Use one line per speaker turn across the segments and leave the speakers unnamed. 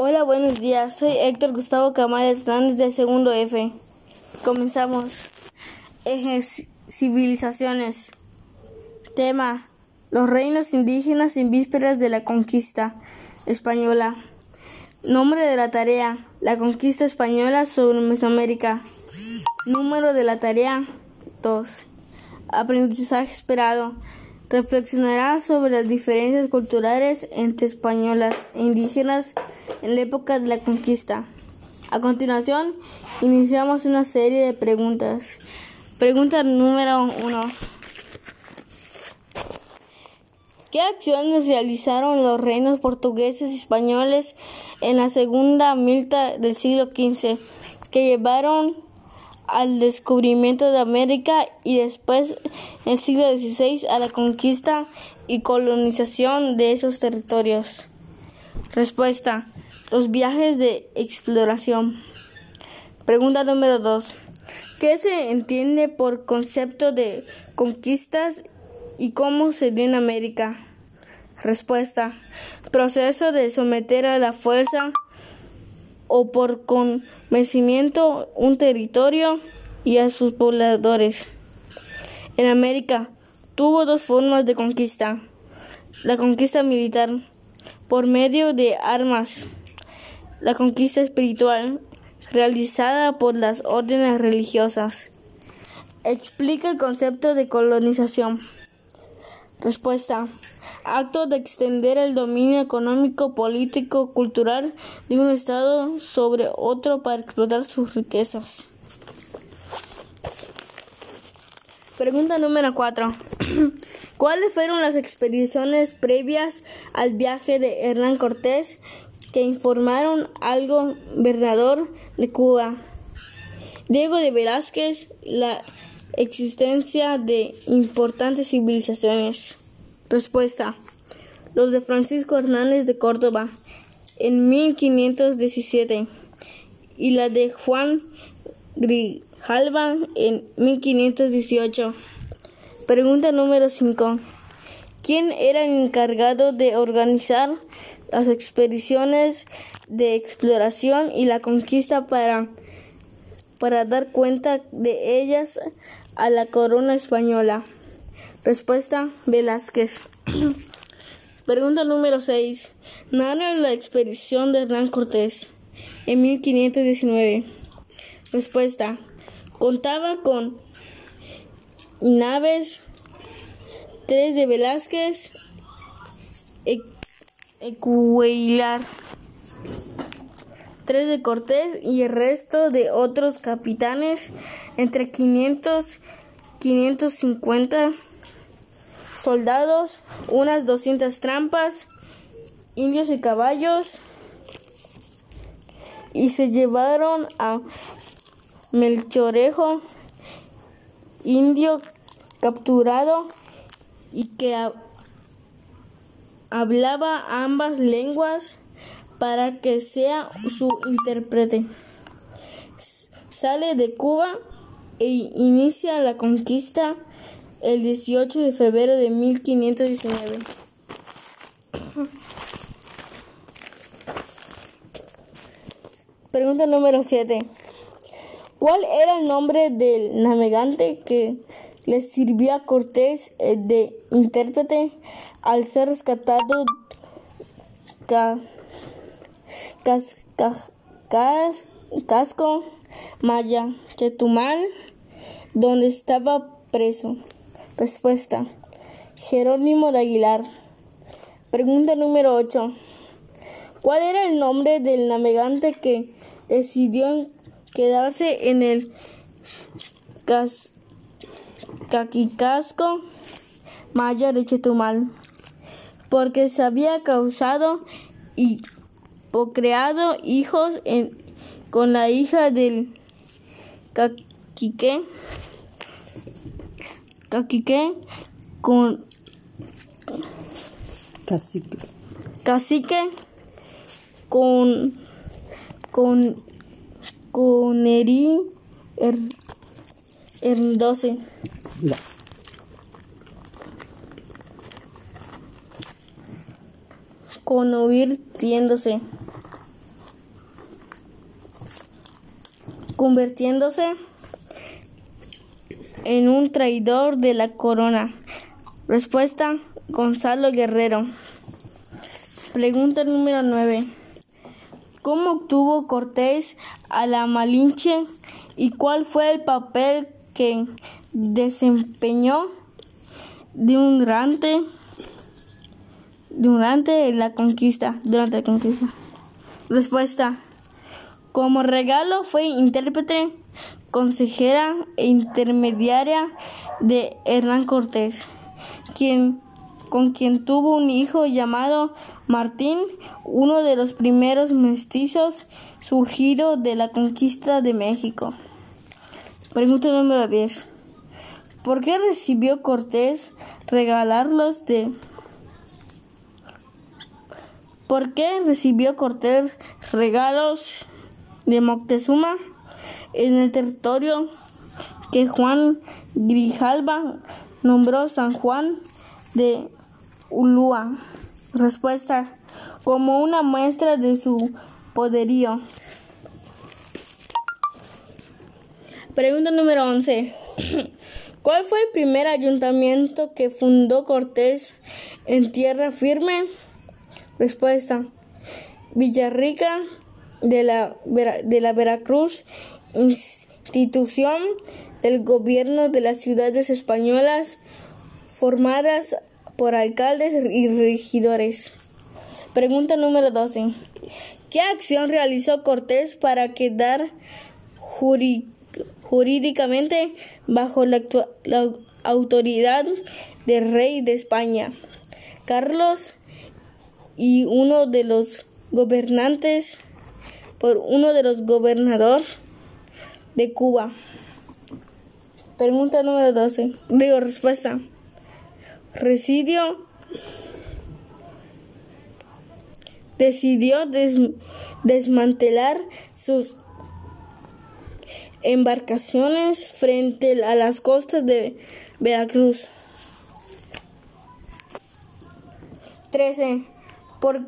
Hola, buenos días. Soy Héctor Gustavo Camara Hernández del segundo F. Comenzamos. Ejes civilizaciones. Tema: Los reinos indígenas en vísperas de la conquista española. Nombre de la tarea: La conquista española sobre Mesoamérica. Número de la tarea: 2. Aprendizaje esperado. Reflexionará sobre las diferencias culturales entre españolas e indígenas en la época de la conquista. A continuación, iniciamos una serie de preguntas. Pregunta número 1. ¿Qué acciones realizaron los reinos portugueses y españoles en la segunda mitad del siglo XV que llevaron al descubrimiento de América y después en el siglo XVI a la conquista y colonización de esos territorios? Respuesta. Los viajes de exploración. Pregunta número 2. ¿Qué se entiende por concepto de conquistas y cómo se dio en América? Respuesta. Proceso de someter a la fuerza o por convencimiento un territorio y a sus pobladores. En América tuvo dos formas de conquista. La conquista militar por medio de armas. La conquista espiritual realizada por las órdenes religiosas. Explica el concepto de colonización. Respuesta acto de extender el dominio económico, político, cultural de un Estado sobre otro para explotar sus riquezas. Pregunta número 4. ¿Cuáles fueron las expediciones previas al viaje de Hernán Cortés que informaron al gobernador de Cuba, Diego de Velázquez, la existencia de importantes civilizaciones? Respuesta. Los de Francisco Hernández de Córdoba en 1517 y la de Juan Grijalva en 1518. Pregunta número 5. ¿Quién era el encargado de organizar las expediciones de exploración y la conquista para, para dar cuenta de ellas a la corona española? Respuesta: Velázquez. Pregunta número 6. Narra la expedición de Hernán Cortés en 1519. Respuesta: Contaba con naves, tres de Velázquez, Ecueilar, tres de Cortés y el resto de otros capitanes entre 500 550 soldados, unas 200 trampas, indios y caballos, y se llevaron a Melchorejo, indio capturado y que hablaba ambas lenguas para que sea su intérprete. Sale de Cuba e inicia la conquista el 18 de febrero de 1519. Pregunta número 7. ¿Cuál era el nombre del navegante que le sirvió a Cortés eh, de intérprete al ser rescatado casco Maya, Chetumal, donde estaba preso? Respuesta. Jerónimo de Aguilar. Pregunta número 8. ¿Cuál era el nombre del navegante que decidió quedarse en el Caquicasco Maya de Chetumal? Porque se había causado y creado hijos con la hija del caquique cacique, con
cacique,
cacique, con, con, con eri, er, er 12. No. Convirtiéndose en un traidor de la corona. Respuesta, Gonzalo Guerrero. Pregunta número 9. ¿Cómo obtuvo Cortés a la Malinche y cuál fue el papel que desempeñó durante, durante la conquista? Durante la conquista. Respuesta. Como regalo fue intérprete, consejera e intermediaria de Hernán Cortés, quien con quien tuvo un hijo llamado Martín, uno de los primeros mestizos surgidos de la conquista de México. Pregunta número 10. ¿Por qué recibió Cortés regalarlos de ¿Por qué recibió Cortés regalos de Moctezuma en el territorio que Juan Grijalva nombró San Juan de Ulúa. Respuesta. Como una muestra de su poderío. Pregunta número 11. ¿Cuál fue el primer ayuntamiento que fundó Cortés en tierra firme? Respuesta. Villarrica de la, de la Veracruz, institución del gobierno de las ciudades españolas formadas por alcaldes y regidores. Pregunta número 12. ¿Qué acción realizó Cortés para quedar jurídicamente bajo la, la autoridad del rey de España, Carlos, y uno de los gobernantes por uno de los gobernadores de Cuba? Pregunta número 12. Digo, respuesta. Residio decidió desmantelar sus embarcaciones frente a las costas de Veracruz. 13. ¿Por,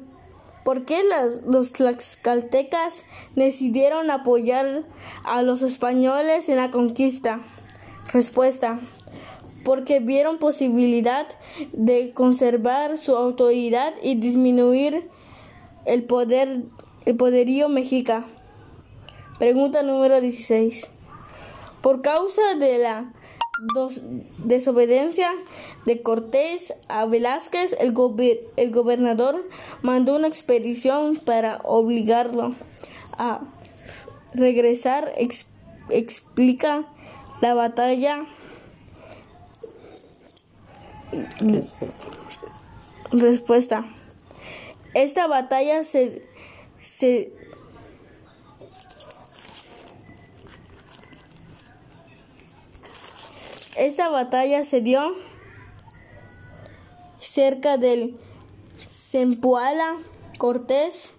¿por qué los tlaxcaltecas decidieron apoyar a los españoles en la conquista? Respuesta porque vieron posibilidad de conservar su autoridad y disminuir el poder el poderío mexica. Pregunta número 16. Por causa de la desobediencia de Cortés a Velázquez, el, el gobernador mandó una expedición para obligarlo a regresar. explica la batalla Respuesta. Esta batalla se, se Esta batalla se dio cerca del Zempoala. Cortés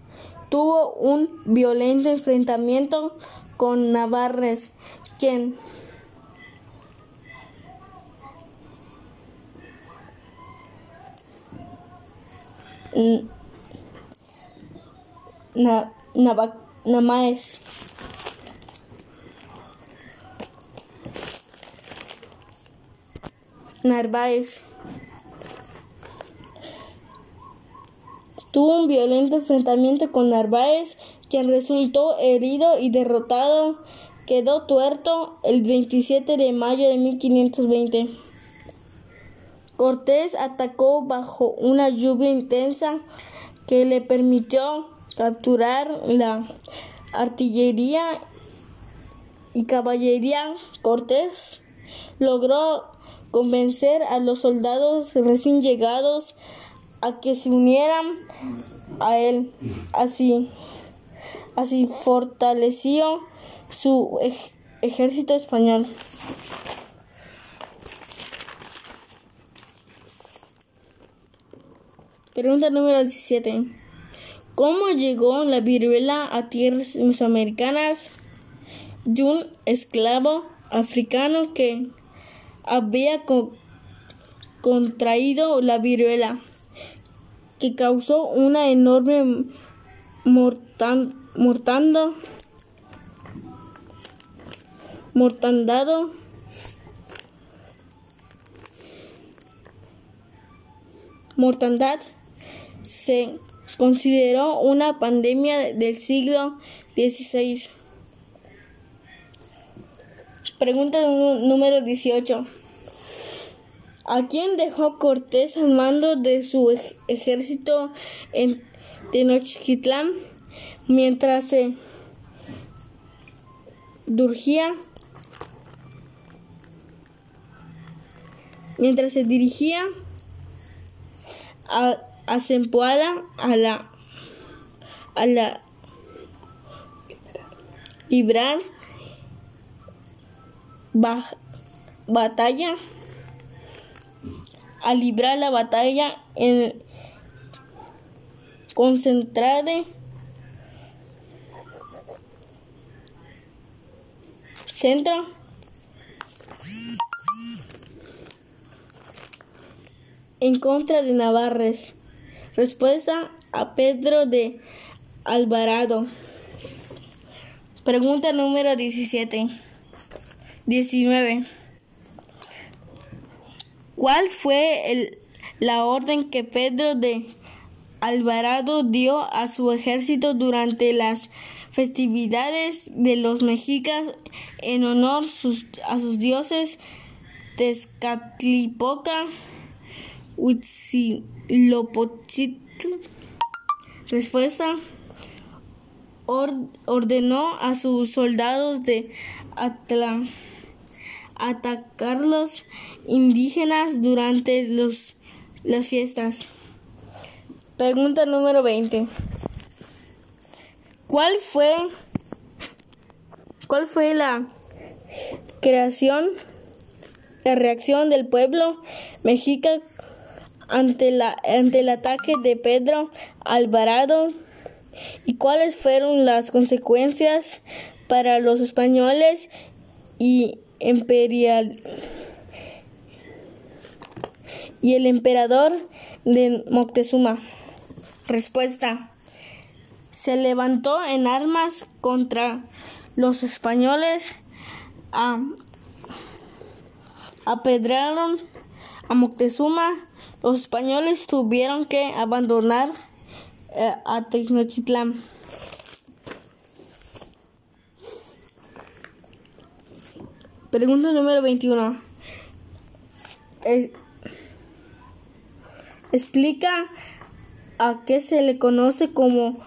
tuvo un violento enfrentamiento con Navarres, quien na, Namaes. Narváez. Tuvo un violento enfrentamiento con Narváez, quien resultó herido y derrotado. Quedó tuerto el 27 de mayo de 1520. Cortés atacó bajo una lluvia intensa que le permitió capturar la artillería y caballería. Cortés logró convencer a los soldados recién llegados a que se unieran a él. Así, así fortaleció su ejército español. Pregunta número 17. ¿Cómo llegó la viruela a tierras mesoamericanas de un esclavo africano que había contraído la viruela, que causó una enorme mortando mortandado mortandad se consideró una pandemia del siglo XVI. Pregunta número 18. ¿A quién dejó Cortés al mando de su ejército en Tenochtitlán mientras se dirigía mientras se dirigía a, a Zempoala a la a la librar batalla a librar la batalla en concentrada centro en contra de Navarres. Respuesta a Pedro de Alvarado. Pregunta número 17. 19. ¿Cuál fue el, la orden que Pedro de Alvarado dio a su ejército durante las festividades de los mexicas en honor a sus dioses Tezcatlipoca, Huitzilopochtli? Respuesta. ordenó a sus soldados de Atla atacar los indígenas durante los, las fiestas. Pregunta número 20. ¿Cuál fue, cuál fue la creación, la reacción del pueblo mexica ante, la, ante el ataque de Pedro Alvarado? ¿Y cuáles fueron las consecuencias para los españoles y imperial y el emperador de Moctezuma. Respuesta. Se levantó en armas contra los españoles, apedraron a Moctezuma. Los españoles tuvieron que abandonar eh, a Tenochtitlán. Pregunta número 21. explica a qué se le conoce como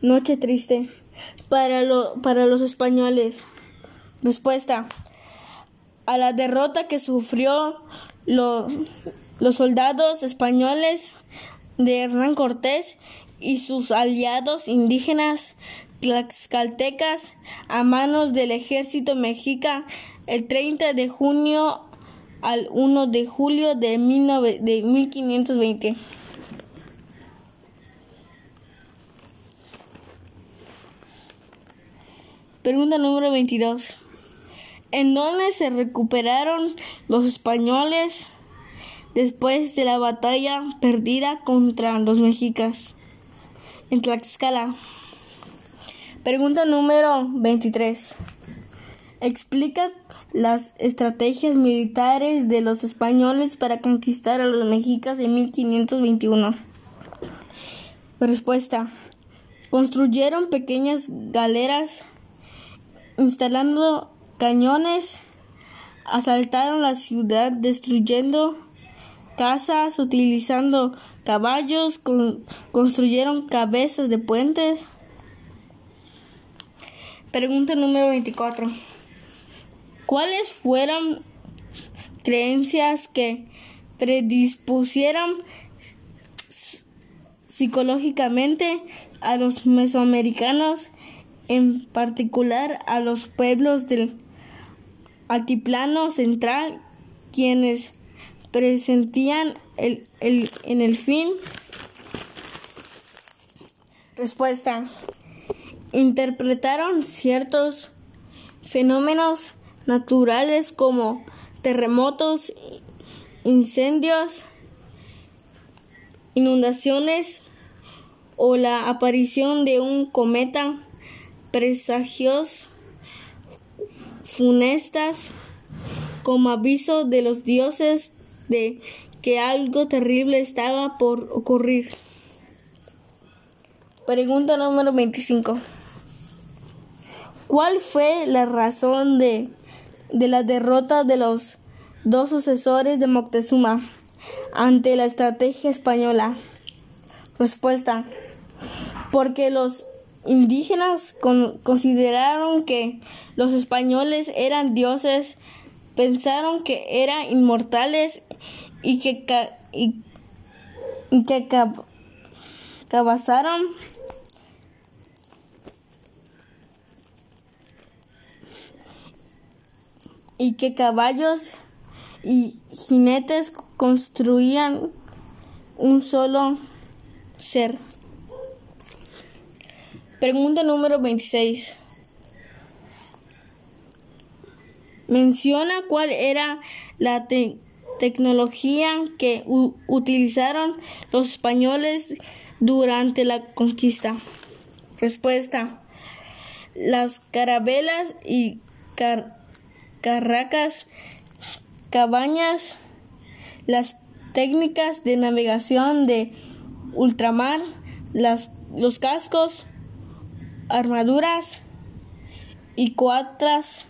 Noche Triste para, para los españoles. Respuesta. A la derrota que sufrió los soldados españoles de Hernán Cortés y sus aliados indígenas tlaxcaltecas a manos del ejército mexica el 30 de junio al 1 de julio de, 1520. Pregunta número 22. ¿En dónde se recuperaron los españoles después de la batalla perdida contra los mexicas? En Tlaxcala. Pregunta número 23. Explica las estrategias militares de los españoles para conquistar a los mexicas en 1521. Respuesta. Construyeron pequeñas galeras, instalando cañones, asaltaron la ciudad destruyendo casas, utilizando caballos, construyeron cabezas de puentes, Pregunta número 24. ¿Cuáles fueron creencias que predispusieron psicológicamente a los mesoamericanos, en particular a los pueblos del altiplano central, quienes presentían el, el, en el fin? Respuesta interpretaron ciertos fenómenos naturales como terremotos, incendios, inundaciones o la aparición de un cometa presagios funestas como aviso de los dioses de que algo terrible estaba por ocurrir. Pregunta número 25. ¿Cuál fue la razón de, de la derrota de los dos sucesores de Moctezuma ante la estrategia española? Respuesta. Porque los indígenas consideraron que los españoles eran dioses, pensaron que eran inmortales y que, y, que cabazaron y que caballos y jinetes construían un solo ser. Pregunta número 26. Menciona cuál era la tecnología que utilizaron los españoles durante la conquista. Respuesta. Las carabelas y carracas, cabañas, las técnicas de navegación de ultramar, las, los cascos, armaduras y cuatras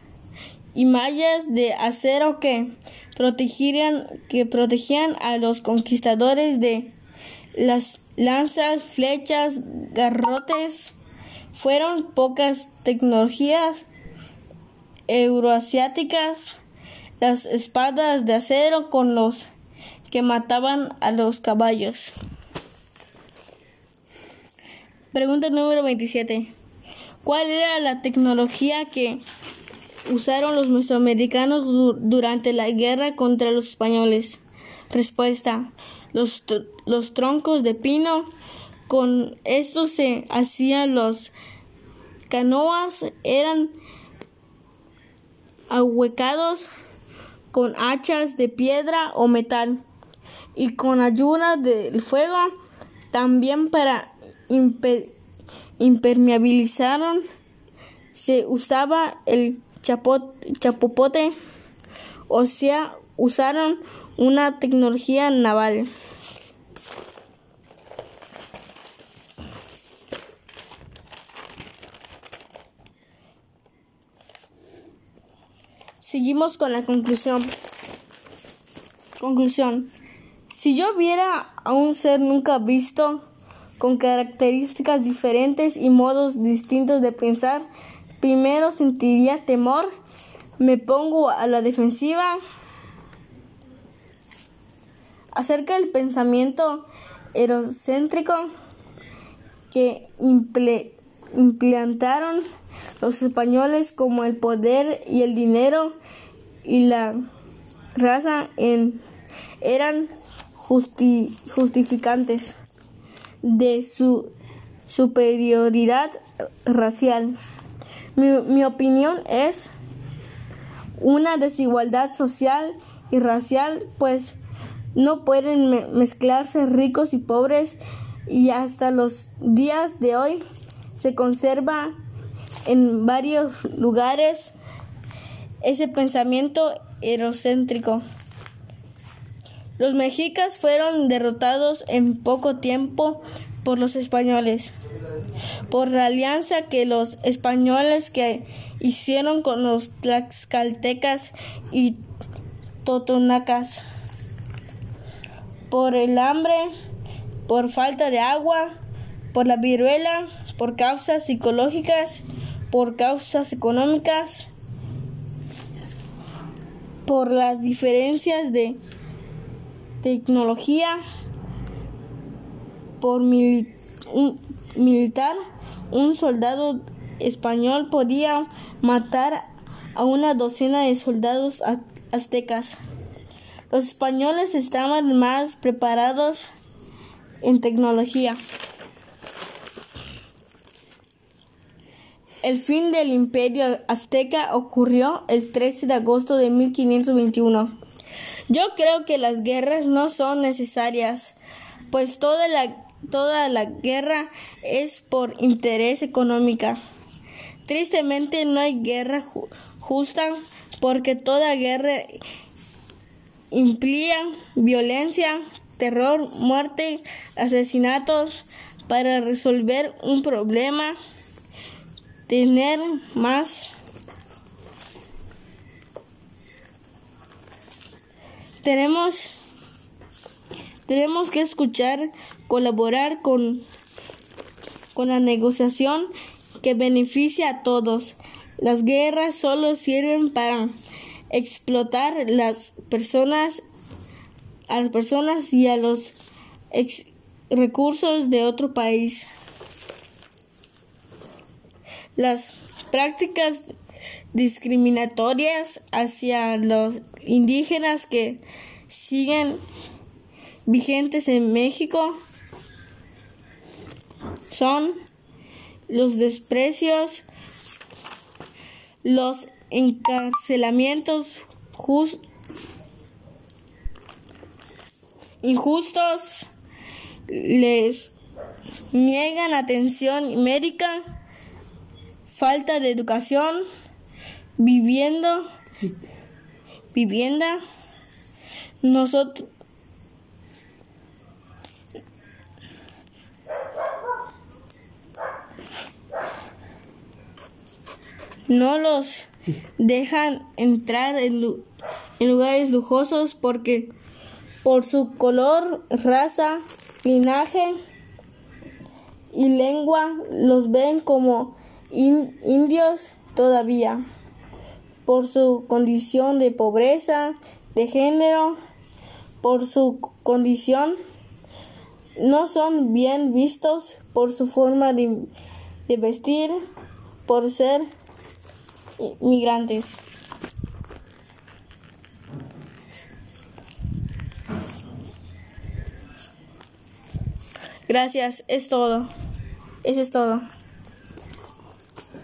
y mallas de acero que que protegían a los conquistadores de las lanzas, flechas, garrotes. Fueron pocas tecnologías euroasiáticas, las espadas de acero con los que mataban a los caballos. Pregunta número 27. ¿Cuál era la tecnología que usaron los mesoamericanos durante la guerra contra los españoles? Respuesta. Los, los troncos de pino. Con esto se hacían los canoas. Eran ahuecados con hachas de piedra o metal y con ayuda del fuego también para impermeabilizaron se usaba el chapopote, o sea, usaron una tecnología naval. Seguimos con la conclusión. Conclusión. Si yo viera a un ser nunca visto, con características diferentes y modos distintos de pensar, primero sentiría temor, me pongo a la defensiva. Acerca del pensamiento erocéntrico que implantaron los españoles como el poder y el dinero y la raza en, eran justificantes de su superioridad racial. Mi, opinión es una desigualdad social y racial, pues no pueden mezclarse ricos y pobres y hasta los días de hoy se conserva en varios lugares ese pensamiento erocéntrico. Los mexicas fueron derrotados en poco tiempo por los españoles, por la alianza que los españoles que hicieron con los tlaxcaltecas y totonacas, por el hambre, por falta de agua, por la viruela, por causas psicológicas, por causas económicas, por las diferencias de tecnología por militar, un soldado español podía matar a una docena de soldados aztecas. Los españoles estaban más preparados en tecnología. El fin del imperio azteca ocurrió el 13 de agosto de 1521. Yo creo que las guerras no son necesarias, pues toda la, toda la guerra es por interés económica. Tristemente no hay guerra justa porque toda guerra implica violencia, terror, muerte, asesinatos para resolver un problema, tener más tenemos tenemos que escuchar, colaborar con, con la negociación que beneficia a todos. Las guerras solo sirven para explotar las personas a las personas y a los recursos de otro país. Las prácticas discriminatorias hacia los indígenas que siguen vigentes en México son los desprecios, los encarcelamientos injustos, les niegan atención médica, falta de educación, viviendo, vivienda. Nosotros no los dejan entrar en, lugares lujosos porque por su color, raza, linaje y lengua los ven como indios todavía. Por su condición de pobreza, de género, por su condición, no son bien vistos por su forma de vestir, por ser migrantes. Gracias, es todo. Eso es todo.